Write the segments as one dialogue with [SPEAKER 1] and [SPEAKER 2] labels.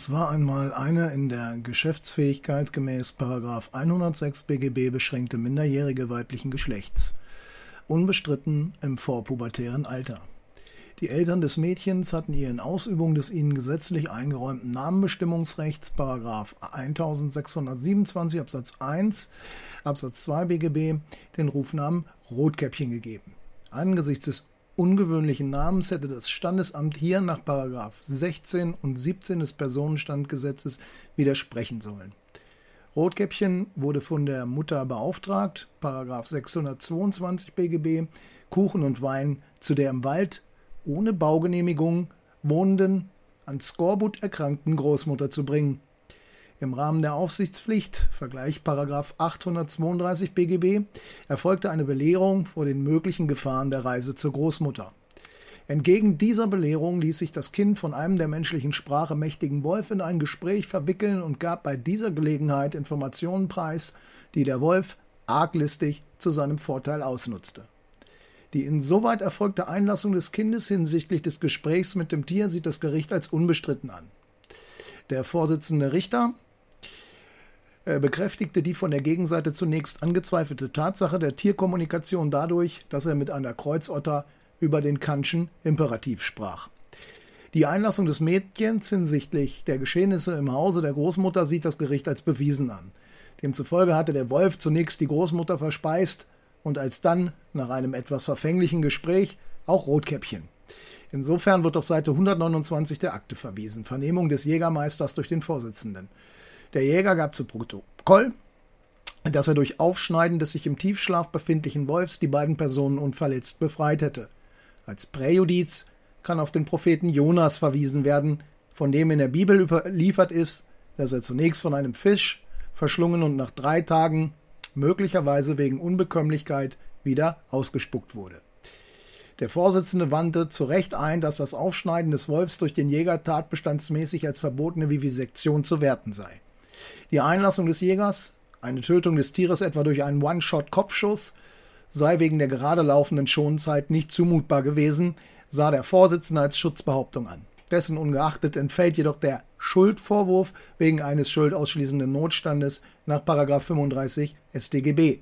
[SPEAKER 1] Es war einmal eine in der Geschäftsfähigkeit gemäß 106 BGB beschränkte Minderjährige weiblichen Geschlechts, unbestritten im vorpubertären Alter. Die Eltern des Mädchens hatten ihr in Ausübung des ihnen gesetzlich eingeräumten Namenbestimmungsrechts 1627 Absatz 1 Absatz 2 BGB den Rufnamen Rotkäppchen gegeben. Angesichts des ungewöhnlichen Namens hätte das Standesamt hier nach 16 und 17 des Personenstandgesetzes widersprechen sollen. Rotkäppchen wurde von der Mutter beauftragt, 622 BGB, Kuchen und Wein zu der im Wald ohne Baugenehmigung wohnenden, an Skorbut erkrankten Großmutter zu bringen. Im Rahmen der Aufsichtspflicht, Vergleich 832 BGB, erfolgte eine Belehrung vor den möglichen Gefahren der Reise zur Großmutter. Entgegen dieser Belehrung ließ sich das Kind von einem der menschlichen Sprache mächtigen Wolf in ein Gespräch verwickeln und gab bei dieser Gelegenheit Informationen preis, die der Wolf arglistig zu seinem Vorteil ausnutzte. Die insoweit erfolgte Einlassung des Kindes hinsichtlich des Gesprächs mit dem Tier sieht das Gericht als unbestritten an. Der Vorsitzende Richter bekräftigte die von der Gegenseite zunächst angezweifelte Tatsache der Tierkommunikation dadurch, dass er mit einer Kreuzotter über den Kantschen Imperativ sprach. Die Einlassung des Mädchens hinsichtlich der Geschehnisse im Hause der Großmutter sieht das Gericht als bewiesen an. Demzufolge hatte der Wolf zunächst die Großmutter verspeist und alsdann, nach einem etwas verfänglichen Gespräch, auch Rotkäppchen. Insofern wird auf Seite 129 der Akte verwiesen. Vernehmung des Jägermeisters durch den Vorsitzenden. Der Jäger gab zu Protokoll, dass er durch Aufschneiden des sich im Tiefschlaf befindlichen Wolfs die beiden Personen unverletzt befreit hätte. Als Präjudiz kann auf den Propheten Jonas verwiesen werden, von dem in der Bibel überliefert ist, dass er zunächst von einem Fisch verschlungen und nach drei Tagen, möglicherweise wegen Unbekömmlichkeit, wieder ausgespuckt wurde. Der Vorsitzende wandte zu Recht ein, dass das Aufschneiden des Wolfs durch den Jäger tatbestandsmäßig als verbotene Vivisektion zu werten sei. Die Einlassung des Jägers, eine Tötung des Tieres etwa durch einen One-Shot-Kopfschuss, sei wegen der gerade laufenden Schonzeit nicht zumutbar gewesen, sah der Vorsitzende als Schutzbehauptung an. Dessen ungeachtet entfällt jedoch der Schuldvorwurf wegen eines schuldausschließenden Notstandes nach 35 StGB.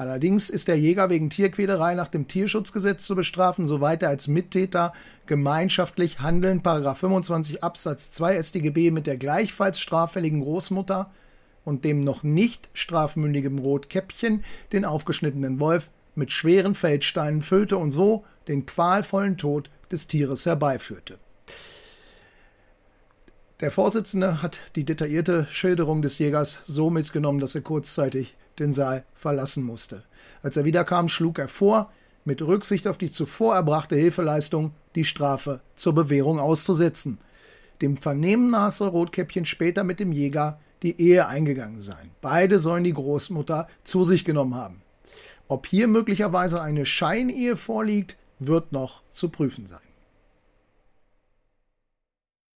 [SPEAKER 1] Allerdings ist der Jäger wegen Tierquälerei nach dem Tierschutzgesetz zu bestrafen, soweit er als Mittäter gemeinschaftlich handeln, 25 Absatz 2 StGB mit der gleichfalls straffälligen Großmutter und dem noch nicht strafmündigen Rotkäppchen den aufgeschnittenen Wolf mit schweren Feldsteinen füllte und so den qualvollen Tod des Tieres herbeiführte. Der Vorsitzende hat die detaillierte Schilderung des Jägers so mitgenommen, dass er kurzzeitig den Saal verlassen musste. Als er wiederkam, schlug er vor, mit Rücksicht auf die zuvor erbrachte Hilfeleistung die Strafe zur Bewährung auszusetzen. Dem Vernehmen nach soll Rotkäppchen später mit dem Jäger die Ehe eingegangen sein. Beide sollen die Großmutter zu sich genommen haben. Ob hier möglicherweise eine Scheinehe vorliegt, wird noch zu prüfen sein.